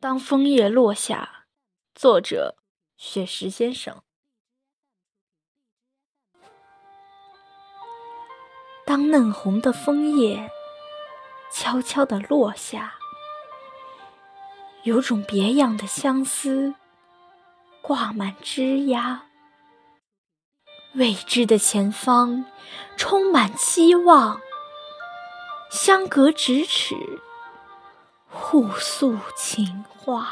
当枫叶落下，作者雪石先生。当嫩红的枫叶悄悄地落下，有种别样的相思挂满枝桠。未知的前方充满期望，相隔咫尺。互诉情话。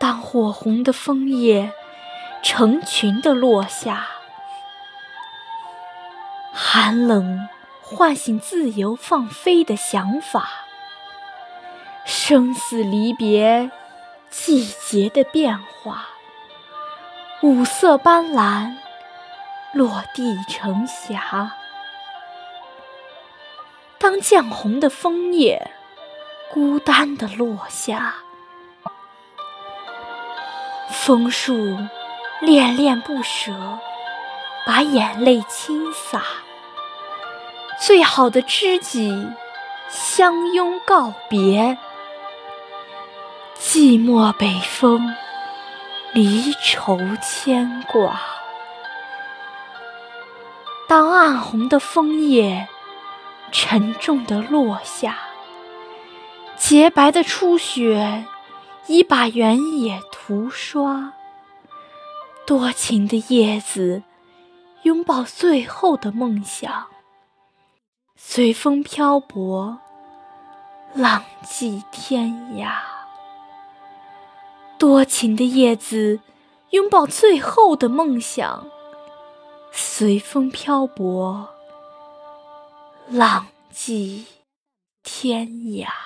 当火红的枫叶成群的落下，寒冷唤醒自由放飞的想法。生死离别，季节的变化，五色斑斓，落地成霞。当绛红的枫叶孤单地落下，枫树恋恋不舍，把眼泪倾洒。最好的知己相拥告别，寂寞北风，离愁牵挂。当暗红的枫叶。沉重的落下，洁白的初雪已把原野涂刷。多情的叶子拥抱最后的梦想，随风漂泊，浪迹天涯。多情的叶子拥抱最后的梦想，随风漂泊。浪迹天涯。